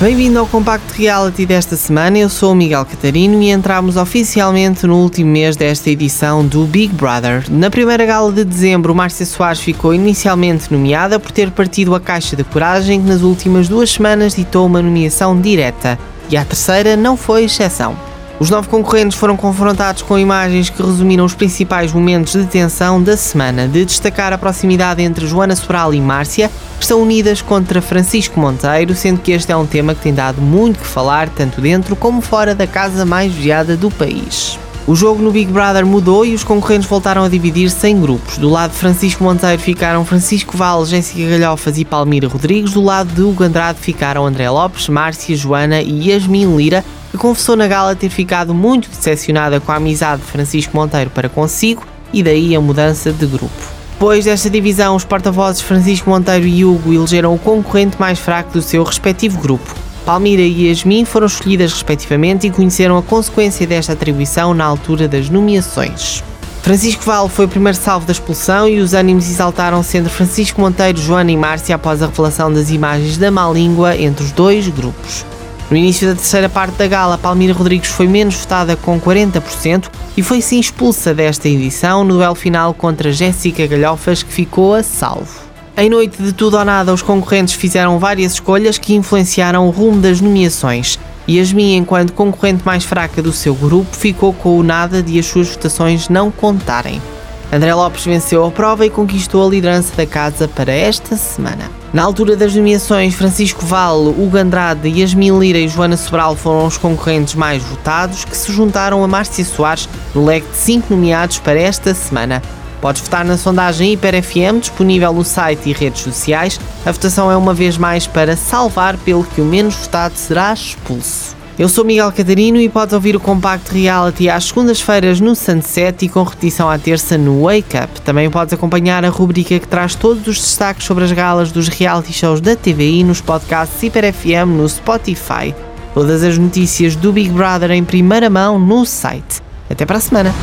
Bem-vindo ao Compacto Reality desta semana. Eu sou o Miguel Catarino e entramos oficialmente no último mês desta edição do Big Brother. Na primeira gala de dezembro, Márcia Soares ficou inicialmente nomeada por ter partido a caixa de coragem que nas últimas duas semanas ditou uma nomeação direta. E a terceira não foi exceção. Os nove concorrentes foram confrontados com imagens que resumiram os principais momentos de tensão da semana, de destacar a proximidade entre Joana Sobral e Márcia, que estão unidas contra Francisco Monteiro, sendo que este é um tema que tem dado muito que falar, tanto dentro como fora da casa mais vigiada do país. O jogo no Big Brother mudou e os concorrentes voltaram a dividir-se em grupos. Do lado de Francisco Monteiro ficaram Francisco Val, Jéssica Galhofas e Palmira Rodrigues. Do lado de Hugo Andrade ficaram André Lopes, Márcia, Joana e Yasmin Lira, que confessou na gala ter ficado muito decepcionada com a amizade de Francisco Monteiro para consigo e daí a mudança de grupo. Depois desta divisão, os porta-vozes Francisco Monteiro e Hugo elegeram o concorrente mais fraco do seu respectivo grupo. Palmira e Yasmin foram escolhidas respectivamente e conheceram a consequência desta atribuição na altura das nomeações. Francisco Val foi o primeiro salvo da expulsão e os ânimos exaltaram-se entre Francisco Monteiro, Joana e Márcia após a revelação das imagens da má língua entre os dois grupos. No início da terceira parte da gala, Palmira Rodrigues foi menos votada com 40% e foi sim expulsa desta edição no duelo final contra Jéssica Galhofas, que ficou a salvo. Em noite de tudo ou nada, os concorrentes fizeram várias escolhas que influenciaram o rumo das nomeações. Yasmin, enquanto concorrente mais fraca do seu grupo, ficou com o nada de as suas votações não contarem. André Lopes venceu a prova e conquistou a liderança da casa para esta semana. Na altura das nomeações, Francisco Val, Hugo Andrade, Yasmin Lira e Joana Sobral foram os concorrentes mais votados, que se juntaram a Márcia Soares no leque de 5 nomeados para esta semana. Podes votar na sondagem Hiper FM, disponível no site e redes sociais. A votação é uma vez mais para salvar, pelo que o menos votado será expulso. Eu sou Miguel Catarino e podes ouvir o Compact Reality às segundas-feiras no Sunset e com repetição à terça no Wake Up. Também podes acompanhar a rubrica que traz todos os destaques sobre as galas dos reality shows da TVI nos podcasts Hiper FM no Spotify. Todas as notícias do Big Brother em primeira mão no site. Até para a semana!